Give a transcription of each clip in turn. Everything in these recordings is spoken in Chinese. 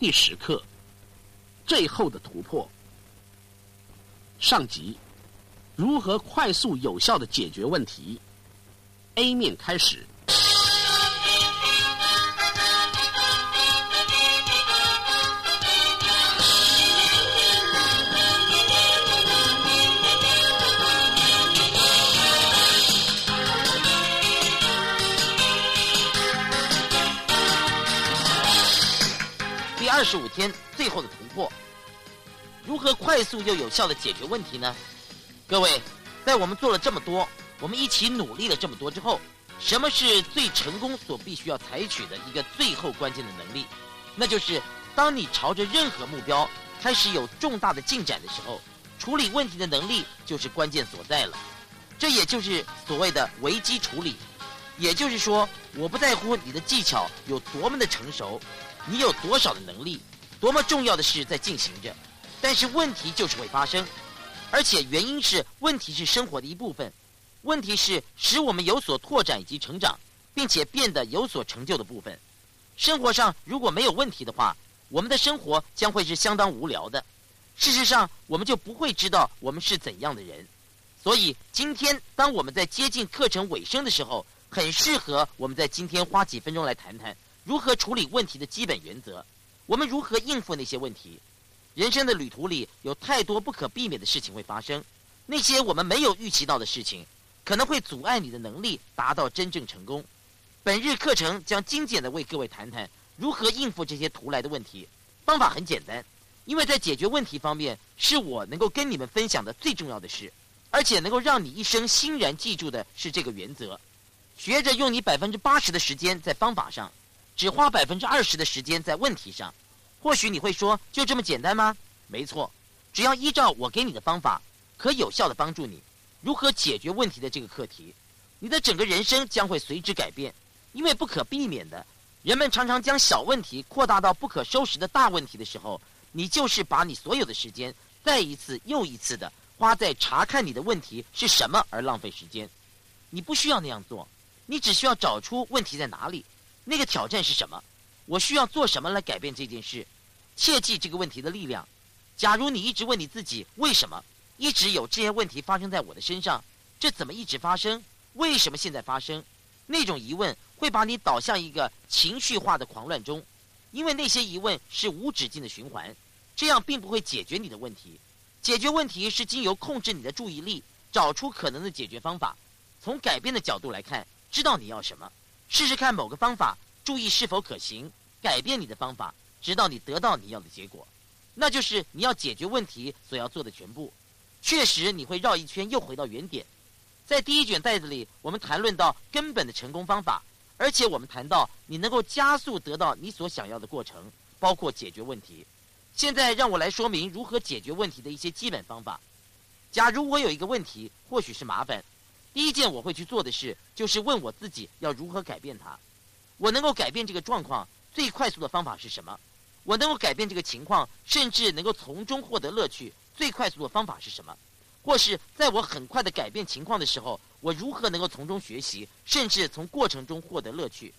第十课：最后的突破。上集：如何快速有效的解决问题？A 面开始。二十五天最后的突破，如何快速又有效的解决问题呢？各位，在我们做了这么多，我们一起努力了这么多之后，什么是最成功所必须要采取的一个最后关键的能力？那就是当你朝着任何目标开始有重大的进展的时候，处理问题的能力就是关键所在了。这也就是所谓的危机处理。也就是说，我不在乎你的技巧有多么的成熟。你有多少的能力？多么重要的事在进行着，但是问题就是会发生，而且原因是问题是生活的一部分，问题是使我们有所拓展以及成长，并且变得有所成就的部分。生活上如果没有问题的话，我们的生活将会是相当无聊的。事实上，我们就不会知道我们是怎样的人。所以，今天当我们在接近课程尾声的时候，很适合我们在今天花几分钟来谈谈。如何处理问题的基本原则？我们如何应付那些问题？人生的旅途里有太多不可避免的事情会发生，那些我们没有预期到的事情，可能会阻碍你的能力达到真正成功。本日课程将精简的为各位谈谈如何应付这些突来的问题。方法很简单，因为在解决问题方面是我能够跟你们分享的最重要的事，而且能够让你一生欣然记住的是这个原则：学着用你百分之八十的时间在方法上。只花百分之二十的时间在问题上，或许你会说，就这么简单吗？没错，只要依照我给你的方法，可有效的帮助你如何解决问题的这个课题，你的整个人生将会随之改变。因为不可避免的，人们常常将小问题扩大到不可收拾的大问题的时候，你就是把你所有的时间再一次又一次的花在查看你的问题是什么而浪费时间。你不需要那样做，你只需要找出问题在哪里。那个挑战是什么？我需要做什么来改变这件事？切记这个问题的力量。假如你一直问你自己为什么一直有这些问题发生在我的身上，这怎么一直发生？为什么现在发生？那种疑问会把你导向一个情绪化的狂乱中，因为那些疑问是无止境的循环，这样并不会解决你的问题。解决问题是经由控制你的注意力，找出可能的解决方法。从改变的角度来看，知道你要什么。试试看某个方法，注意是否可行，改变你的方法，直到你得到你要的结果。那就是你要解决问题所要做的全部。确实，你会绕一圈又回到原点。在第一卷袋子里，我们谈论到根本的成功方法，而且我们谈到你能够加速得到你所想要的过程，包括解决问题。现在让我来说明如何解决问题的一些基本方法。假如我有一个问题，或许是麻烦。第一件我会去做的事，就是问我自己要如何改变它。我能够改变这个状况最快速的方法是什么？我能够改变这个情况，甚至能够从中获得乐趣最快速的方法是什么？或是在我很快的改变情况的时候，我如何能够从中学习，甚至从过程中获得乐趣？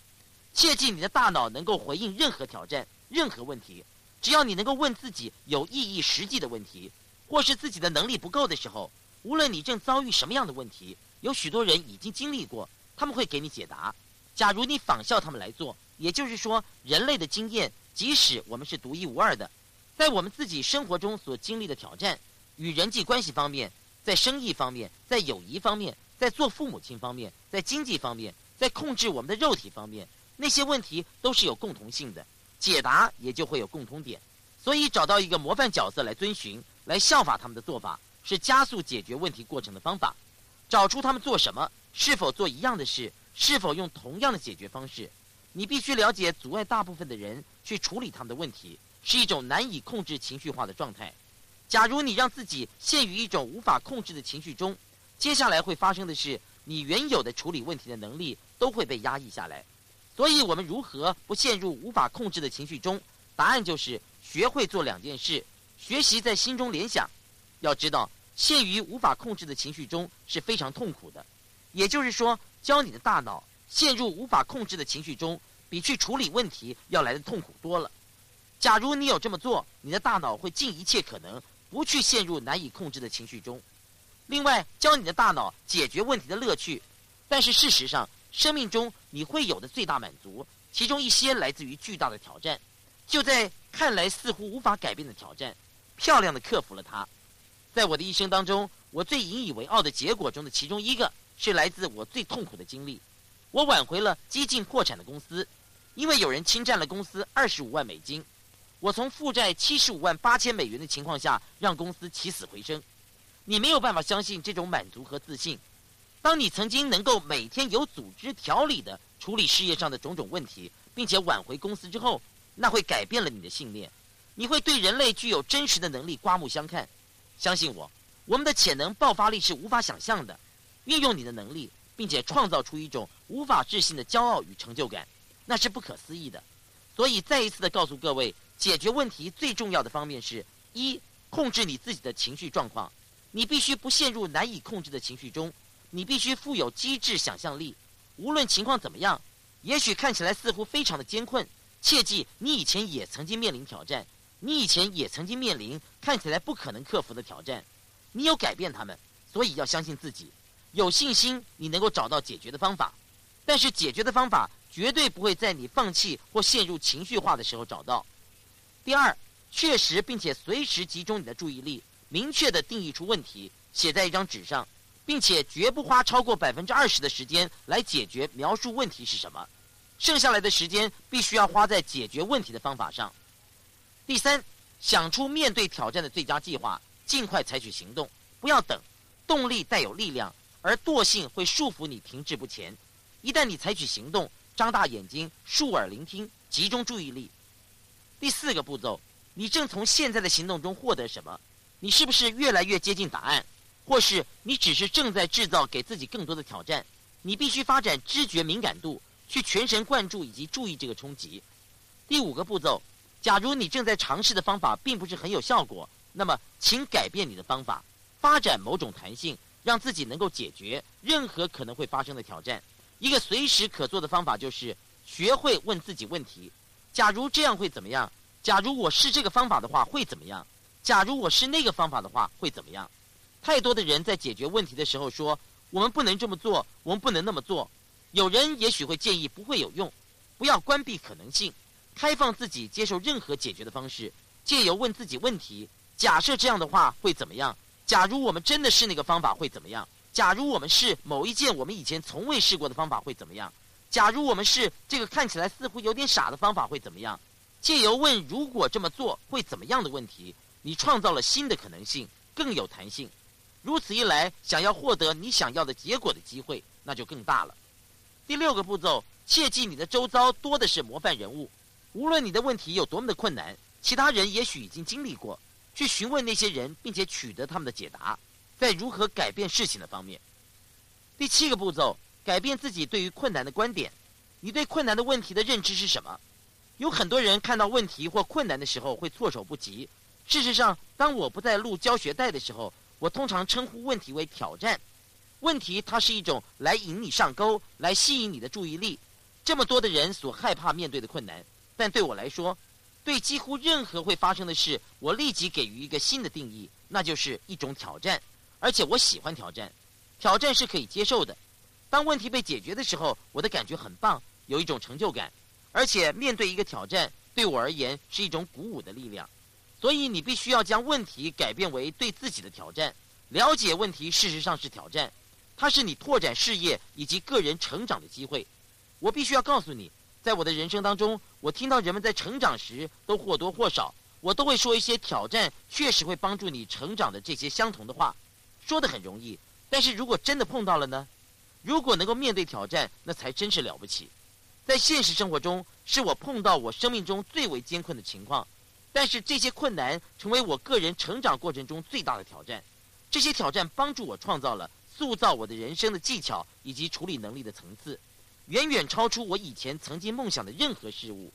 切记，你的大脑能够回应任何挑战、任何问题。只要你能够问自己有意义、实际的问题，或是自己的能力不够的时候，无论你正遭遇什么样的问题。有许多人已经经历过，他们会给你解答。假如你仿效他们来做，也就是说，人类的经验，即使我们是独一无二的，在我们自己生活中所经历的挑战，与人际关系方面，在生意方面，在友谊方面，在做父母亲方面，在经济方面，在控制我们的肉体方面，那些问题都是有共同性的，解答也就会有共通点。所以，找到一个模范角色来遵循，来效法他们的做法，是加速解决问题过程的方法。找出他们做什么，是否做一样的事，是否用同样的解决方式。你必须了解，阻碍大部分的人去处理他们的问题，是一种难以控制情绪化的状态。假如你让自己陷于一种无法控制的情绪中，接下来会发生的是，你原有的处理问题的能力都会被压抑下来。所以，我们如何不陷入无法控制的情绪中？答案就是学会做两件事：学习在心中联想。要知道。陷于无法控制的情绪中是非常痛苦的，也就是说，教你的大脑陷入无法控制的情绪中，比去处理问题要来的痛苦多了。假如你有这么做，你的大脑会尽一切可能不去陷入难以控制的情绪中。另外，教你的大脑解决问题的乐趣。但是事实上，生命中你会有的最大满足，其中一些来自于巨大的挑战。就在看来似乎无法改变的挑战，漂亮的克服了它。在我的一生当中，我最引以为傲的结果中的其中一个，是来自我最痛苦的经历。我挽回了接近破产的公司，因为有人侵占了公司二十五万美金。我从负债七十五万八千美元的情况下，让公司起死回生。你没有办法相信这种满足和自信。当你曾经能够每天有组织条理的处理事业上的种种问题，并且挽回公司之后，那会改变了你的信念。你会对人类具有真实的能力刮目相看。相信我，我们的潜能爆发力是无法想象的。运用你的能力，并且创造出一种无法置信的骄傲与成就感，那是不可思议的。所以再一次的告诉各位，解决问题最重要的方面是：一、控制你自己的情绪状况。你必须不陷入难以控制的情绪中，你必须富有机智想象力。无论情况怎么样，也许看起来似乎非常的艰困，切记你以前也曾经面临挑战，你以前也曾经面临看起来不可能克服的挑战，你有改变他们，所以要相信自己，有信心你能够找到解决的方法。但是解决的方法绝对不会在你放弃或陷入情绪化的时候找到。第二，确实并且随时集中你的注意力。明确的定义出问题，写在一张纸上，并且绝不花超过百分之二十的时间来解决描述问题是什么，剩下来的时间必须要花在解决问题的方法上。第三，想出面对挑战的最佳计划，尽快采取行动，不要等。动力带有力量，而惰性会束缚你停滞不前。一旦你采取行动，张大眼睛，竖耳聆听，集中注意力。第四个步骤，你正从现在的行动中获得什么？你是不是越来越接近答案，或是你只是正在制造给自己更多的挑战？你必须发展知觉敏感度，去全神贯注以及注意这个冲击。第五个步骤，假如你正在尝试的方法并不是很有效果，那么请改变你的方法，发展某种弹性，让自己能够解决任何可能会发生的挑战。一个随时可做的方法就是学会问自己问题：假如这样会怎么样？假如我试这个方法的话会怎么样？假如我是那个方法的话，会怎么样？太多的人在解决问题的时候说：“我们不能这么做，我们不能那么做。”有人也许会建议不会有用，不要关闭可能性，开放自己接受任何解决的方式，借由问自己问题：假设这样的话会怎么样？假如我们真的是那个方法会怎么样？假如我们是某一件我们以前从未试过的方法会怎么样？假如我们是这个看起来似乎有点傻的方法会怎么样？借由问如果这么做会怎么样的问题。你创造了新的可能性，更有弹性。如此一来，想要获得你想要的结果的机会，那就更大了。第六个步骤，切记你的周遭多的是模范人物。无论你的问题有多么的困难，其他人也许已经经历过。去询问那些人，并且取得他们的解答，在如何改变事情的方面。第七个步骤，改变自己对于困难的观点。你对困难的问题的认知是什么？有很多人看到问题或困难的时候会措手不及。事实上，当我不再录教学带的时候，我通常称呼问题为挑战。问题它是一种来引你上钩、来吸引你的注意力。这么多的人所害怕面对的困难，但对我来说，对几乎任何会发生的事，我立即给予一个新的定义，那就是一种挑战。而且我喜欢挑战，挑战是可以接受的。当问题被解决的时候，我的感觉很棒，有一种成就感。而且面对一个挑战，对我而言是一种鼓舞的力量。所以你必须要将问题改变为对自己的挑战。了解问题事实上是挑战，它是你拓展事业以及个人成长的机会。我必须要告诉你，在我的人生当中，我听到人们在成长时都或多或少，我都会说一些挑战确实会帮助你成长的这些相同的话。说的很容易，但是如果真的碰到了呢？如果能够面对挑战，那才真是了不起。在现实生活中，是我碰到我生命中最为艰困的情况。但是这些困难成为我个人成长过程中最大的挑战，这些挑战帮助我创造了塑造我的人生的技巧以及处理能力的层次，远远超出我以前曾经梦想的任何事物。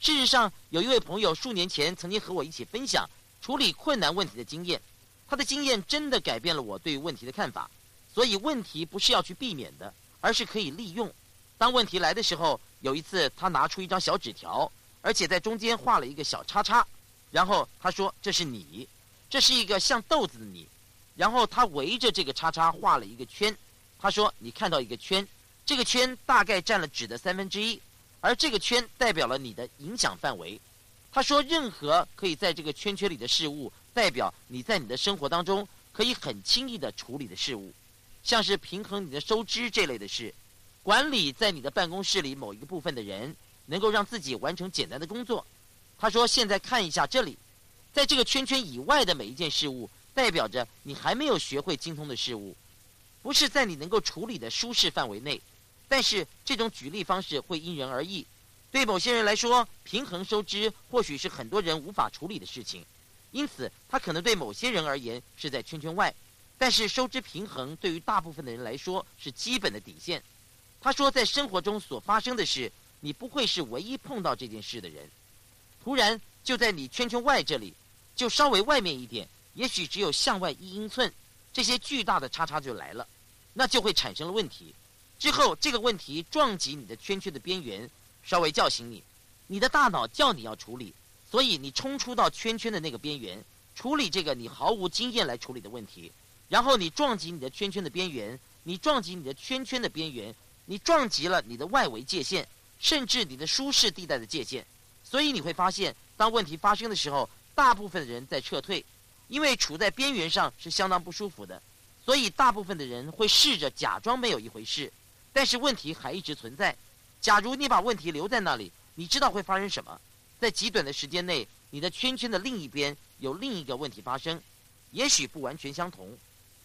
事实上，有一位朋友数年前曾经和我一起分享处理困难问题的经验，他的经验真的改变了我对问题的看法。所以，问题不是要去避免的，而是可以利用。当问题来的时候，有一次他拿出一张小纸条。而且在中间画了一个小叉叉。然后他说：“这是你，这是一个像豆子的你。”然后他围着这个叉叉画了一个圈。他说：“你看到一个圈，这个圈大概占了纸的三分之一，而这个圈代表了你的影响范围。”他说：“任何可以在这个圈圈里的事物，代表你在你的生活当中可以很轻易的处理的事物，像是平衡你的收支这类的事，管理在你的办公室里某一个部分的人，能够让自己完成简单的工作。”他说：“现在看一下这里，在这个圈圈以外的每一件事物，代表着你还没有学会精通的事物，不是在你能够处理的舒适范围内。但是这种举例方式会因人而异。”对某些人来说，平衡收支或许是很多人无法处理的事情，因此他可能对某些人而言是在圈圈外。但是收支平衡对于大部分的人来说是基本的底线。他说，在生活中所发生的事，你不会是唯一碰到这件事的人。突然就在你圈圈外这里，就稍微外面一点，也许只有向外一英寸，这些巨大的叉叉就来了，那就会产生了问题。之后这个问题撞击你的圈圈的边缘。稍微叫醒你，你的大脑叫你要处理，所以你冲出到圈圈的那个边缘，处理这个你毫无经验来处理的问题，然后你撞击你的圈圈的边缘，你撞击你的圈圈的边缘，你撞击了你的外围界限，甚至你的舒适地带的界限，所以你会发现，当问题发生的时候，大部分的人在撤退，因为处在边缘上是相当不舒服的，所以大部分的人会试着假装没有一回事，但是问题还一直存在。假如你把问题留在那里，你知道会发生什么？在极短的时间内，你的圈圈的另一边有另一个问题发生，也许不完全相同，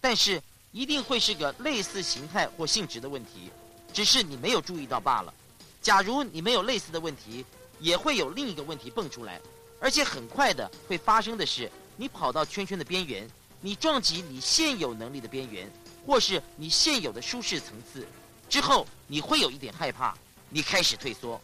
但是一定会是个类似形态或性质的问题，只是你没有注意到罢了。假如你没有类似的问题，也会有另一个问题蹦出来，而且很快的会发生的是，你跑到圈圈的边缘，你撞击你现有能力的边缘，或是你现有的舒适层次，之后你会有一点害怕。你开始退缩。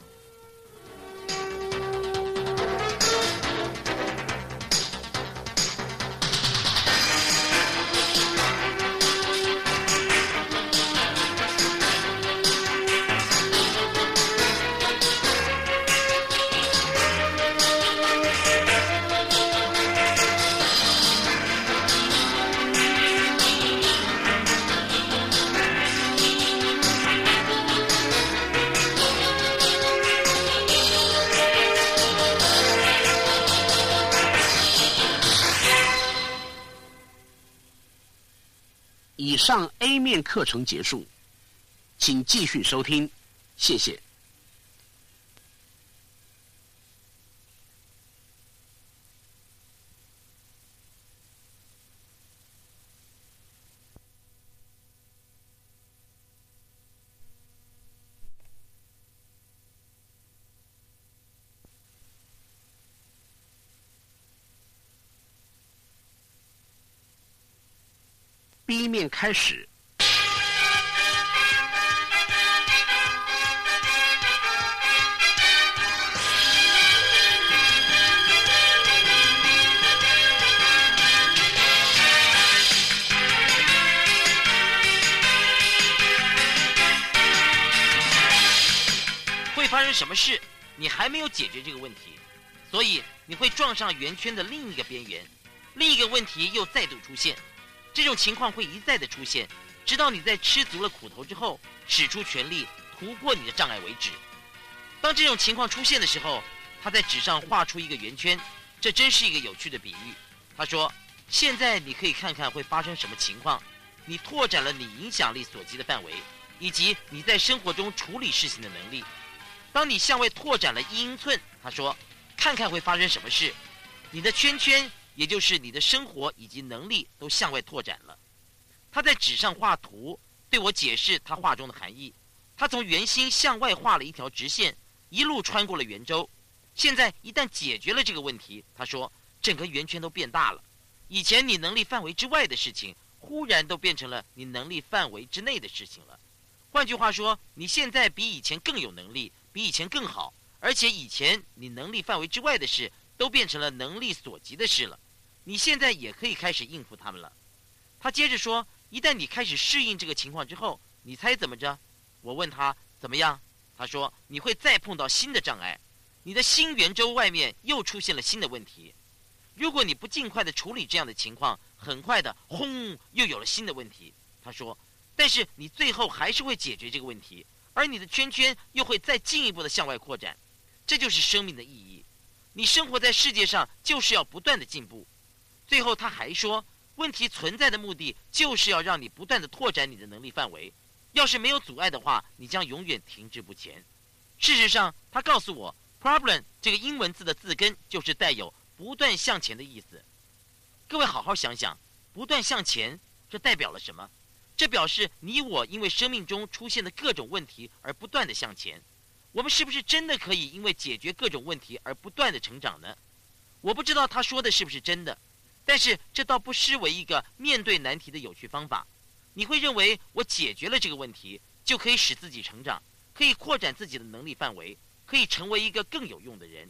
上 A 面课程结束，请继续收听，谢谢。B 面开始。会发生什么事？你还没有解决这个问题，所以你会撞上圆圈的另一个边缘，另一个问题又再度出现。这种情况会一再的出现，直到你在吃足了苦头之后，使出全力突破你的障碍为止。当这种情况出现的时候，他在纸上画出一个圆圈，这真是一个有趣的比喻。他说：“现在你可以看看会发生什么情况。你拓展了你影响力所及的范围，以及你在生活中处理事情的能力。当你向外拓展了一英寸，他说，看看会发生什么事。你的圈圈。”也就是你的生活以及能力都向外拓展了。他在纸上画图，对我解释他画中的含义。他从圆心向外画了一条直线，一路穿过了圆周。现在一旦解决了这个问题，他说整个圆圈都变大了。以前你能力范围之外的事情，忽然都变成了你能力范围之内的事情了。换句话说，你现在比以前更有能力，比以前更好，而且以前你能力范围之外的事，都变成了能力所及的事了。你现在也可以开始应付他们了。他接着说：“一旦你开始适应这个情况之后，你猜怎么着？”我问他：“怎么样？”他说：“你会再碰到新的障碍。你的新圆周外面又出现了新的问题。如果你不尽快的处理这样的情况，很快的轰又有了新的问题。他说，但是你最后还是会解决这个问题，而你的圈圈又会再进一步的向外扩展。这就是生命的意义。你生活在世界上就是要不断的进步。最后他还说，问题存在的目的就是要让你不断的拓展你的能力范围。要是没有阻碍的话，你将永远停滞不前。事实上，他告诉我，problem 这个英文字的字根就是带有不断向前的意思。各位好好想想，不断向前，这代表了什么？这表示你我因为生命中出现的各种问题而不断的向前。我们是不是真的可以因为解决各种问题而不断的成长呢？我不知道他说的是不是真的，但是这倒不失为一个面对难题的有趣方法。你会认为我解决了这个问题，就可以使自己成长，可以扩展自己的能力范围，可以成为一个更有用的人。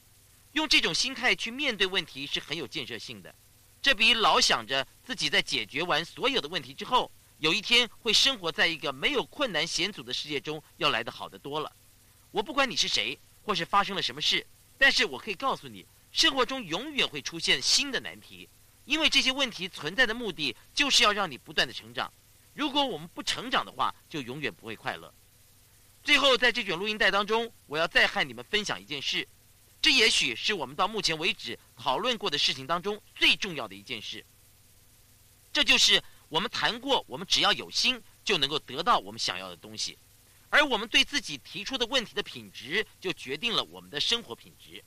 用这种心态去面对问题是很有建设性的。这比老想着自己在解决完所有的问题之后，有一天会生活在一个没有困难险阻的世界中要来的好得多了。我不管你是谁，或是发生了什么事，但是我可以告诉你，生活中永远会出现新的难题，因为这些问题存在的目的就是要让你不断的成长。如果我们不成长的话，就永远不会快乐。最后，在这卷录音带当中，我要再和你们分享一件事，这也许是我们到目前为止讨论过的事情当中最重要的一件事。这就是我们谈过，我们只要有心就能够得到我们想要的东西，而我们对自己提出的问题的品质，就决定了我们的生活品质。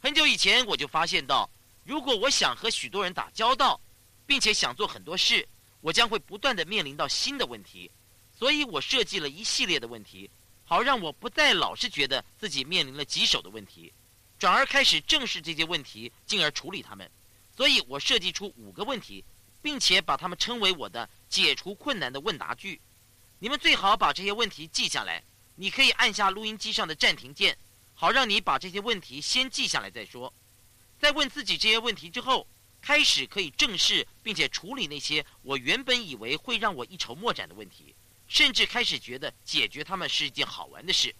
很久以前，我就发现到，如果我想和许多人打交道，并且想做很多事。我将会不断的面临到新的问题，所以我设计了一系列的问题，好让我不再老是觉得自己面临了棘手的问题，转而开始正视这些问题，进而处理它们。所以我设计出五个问题，并且把它们称为我的解除困难的问答句。你们最好把这些问题记下来。你可以按下录音机上的暂停键，好让你把这些问题先记下来再说。在问自己这些问题之后。开始可以正视并且处理那些我原本以为会让我一筹莫展的问题，甚至开始觉得解决它们是一件好玩的事。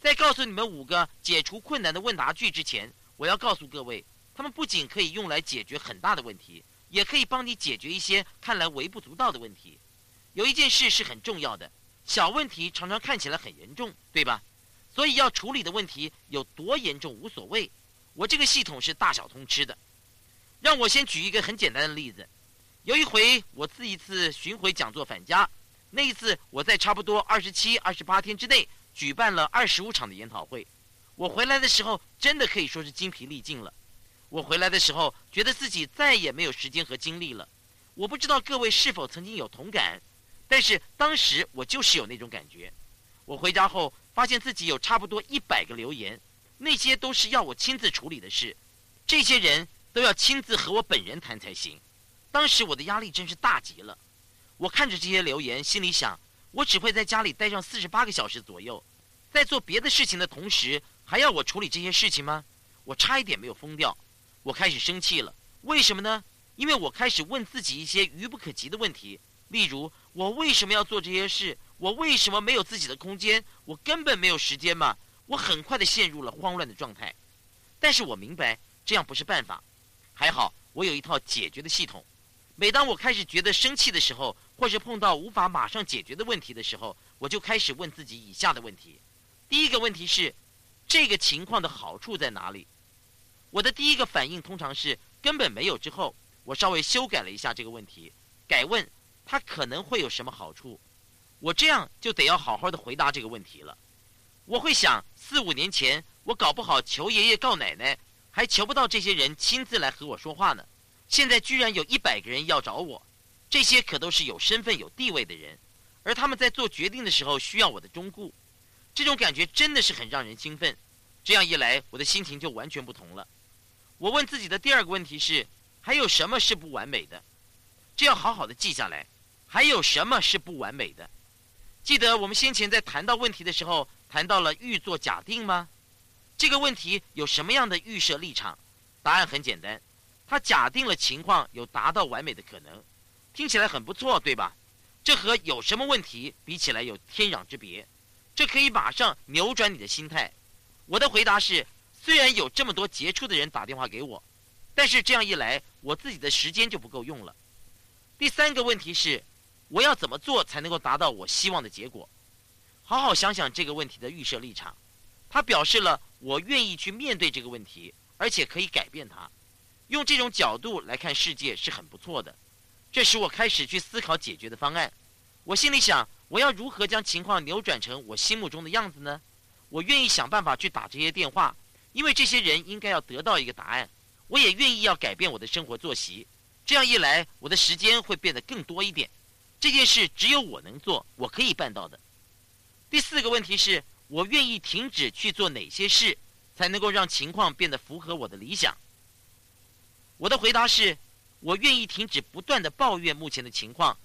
在告诉你们五个解除困难的问答句之前，我要告诉各位，他们不仅可以用来解决很大的问题，也可以帮你解决一些看来微不足道的问题。有一件事是很重要的，小问题常常看起来很严重，对吧？所以要处理的问题有多严重无所谓，我这个系统是大小通吃的。让我先举一个很简单的例子。有一回，我自一次巡回讲座返家，那一次我在差不多二十七、二十八天之内举办了二十五场的研讨会。我回来的时候，真的可以说是精疲力尽了。我回来的时候，觉得自己再也没有时间和精力了。我不知道各位是否曾经有同感，但是当时我就是有那种感觉。我回家后，发现自己有差不多一百个留言，那些都是要我亲自处理的事。这些人。都要亲自和我本人谈才行。当时我的压力真是大极了。我看着这些留言，心里想：我只会在家里待上四十八个小时左右，在做别的事情的同时，还要我处理这些事情吗？我差一点没有疯掉。我开始生气了。为什么呢？因为我开始问自己一些愚不可及的问题，例如：我为什么要做这些事？我为什么没有自己的空间？我根本没有时间嘛？我很快的陷入了慌乱的状态。但是我明白，这样不是办法。还好，我有一套解决的系统。每当我开始觉得生气的时候，或是碰到无法马上解决的问题的时候，我就开始问自己以下的问题：第一个问题是，这个情况的好处在哪里？我的第一个反应通常是根本没有。之后，我稍微修改了一下这个问题，改问它可能会有什么好处。我这样就得要好好的回答这个问题了。我会想，四五年前我搞不好求爷爷告奶奶。还求不到这些人亲自来和我说话呢，现在居然有一百个人要找我，这些可都是有身份有地位的人，而他们在做决定的时候需要我的忠顾，这种感觉真的是很让人兴奋。这样一来，我的心情就完全不同了。我问自己的第二个问题是：还有什么是不完美的？这要好好的记下来。还有什么是不完美的？记得我们先前在谈到问题的时候，谈到了预做假定吗？这个问题有什么样的预设立场？答案很简单，他假定了情况有达到完美的可能，听起来很不错，对吧？这和有什么问题比起来有天壤之别。这可以马上扭转你的心态。我的回答是：虽然有这么多杰出的人打电话给我，但是这样一来，我自己的时间就不够用了。第三个问题是，我要怎么做才能够达到我希望的结果？好好想想这个问题的预设立场，它表示了我愿意去面对这个问题，而且可以改变它。用这种角度来看世界是很不错的，这使我开始去思考解决的方案。我心里想，我要如何将情况扭转成我心目中的样子呢？我愿意想办法去打这些电话，因为这些人应该要得到一个答案。我也愿意要改变我的生活作息，这样一来，我的时间会变得更多一点。这件事只有我能做，我可以办到的。第四个问题是我愿意停止去做哪些事，才能够让情况变得符合我的理想？我的回答是，我愿意停止不断的抱怨目前的情况。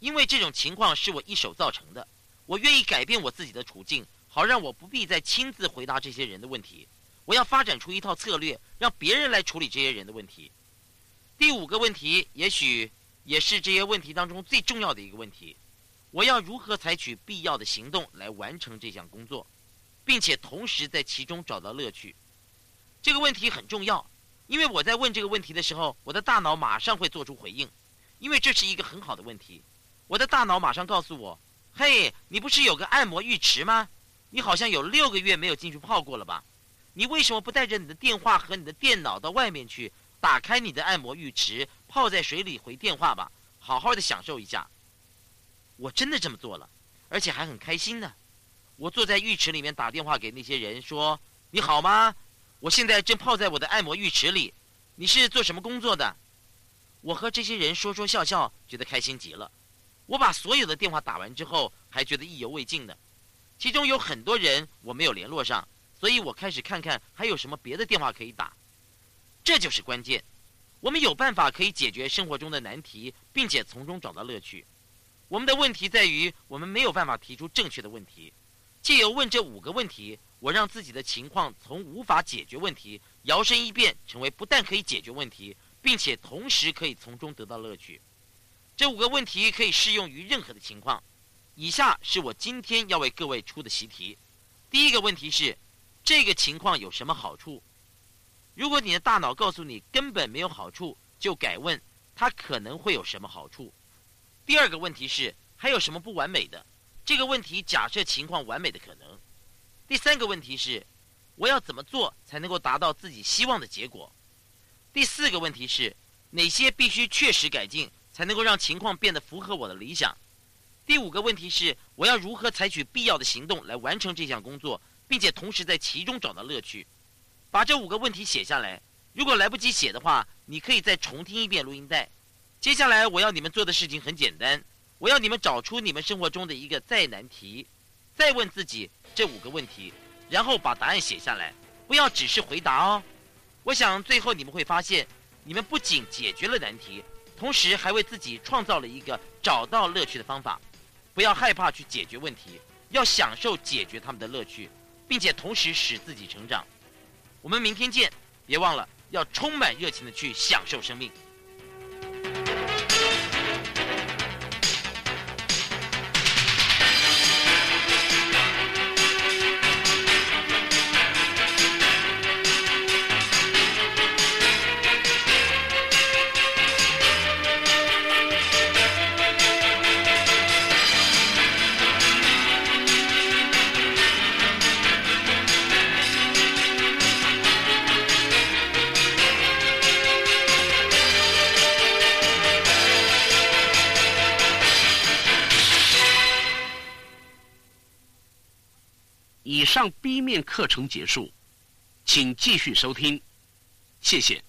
因为这种情况是我一手造成的，我愿意改变我自己的处境，好让我不必再亲自回答这些人的问题。我要发展出一套策略，让别人来处理这些人的问题。第五个问题，也许也是这些问题当中最重要的一个问题：我要如何采取必要的行动来完成这项工作，并且同时在其中找到乐趣？这个问题很重要，因为我在问这个问题的时候，我的大脑马上会做出回应，因为这是一个很好的问题。我的大脑马上告诉我：“嘿，你不是有个按摩浴池吗？你好像有六个月没有进去泡过了吧？你为什么不带着你的电话和你的电脑到外面去，打开你的按摩浴池，泡在水里回电话吧，好好的享受一下？”我真的这么做了，而且还很开心呢。我坐在浴池里面打电话给那些人说：“你好吗？我现在正泡在我的按摩浴池里。你是做什么工作的？”我和这些人说说笑笑，觉得开心极了。我把所有的电话打完之后，还觉得意犹未尽呢。其中有很多人我没有联络上，所以我开始看看还有什么别的电话可以打。这就是关键。我们有办法可以解决生活中的难题，并且从中找到乐趣。我们的问题在于我们没有办法提出正确的问题。借由问这五个问题，我让自己的情况从无法解决问题摇身一变，成为不但可以解决问题，并且同时可以从中得到乐趣。这五个问题可以适用于任何的情况。以下是我今天要为各位出的习题。第一个问题是：这个情况有什么好处？如果你的大脑告诉你根本没有好处，就改问它可能会有什么好处。第二个问题是：还有什么不完美的？这个问题假设情况完美的可能。第三个问题是：我要怎么做才能够达到自己希望的结果？第四个问题是：哪些必须确实改进？才能够让情况变得符合我的理想。第五个问题是，我要如何采取必要的行动来完成这项工作，并且同时在其中找到乐趣？把这五个问题写下来。如果来不及写的话，你可以再重听一遍录音带。接下来我要你们做的事情很简单，我要你们找出你们生活中的一个再难题，再问自己这五个问题，然后把答案写下来，不要只是回答哦。我想最后你们会发现，你们不仅解决了难题。同时还为自己创造了一个找到乐趣的方法，不要害怕去解决问题，要享受解决他们的乐趣，并且同时使自己成长。我们明天见，别忘了要充满热情的去享受生命。面课程结束，请继续收听，谢谢。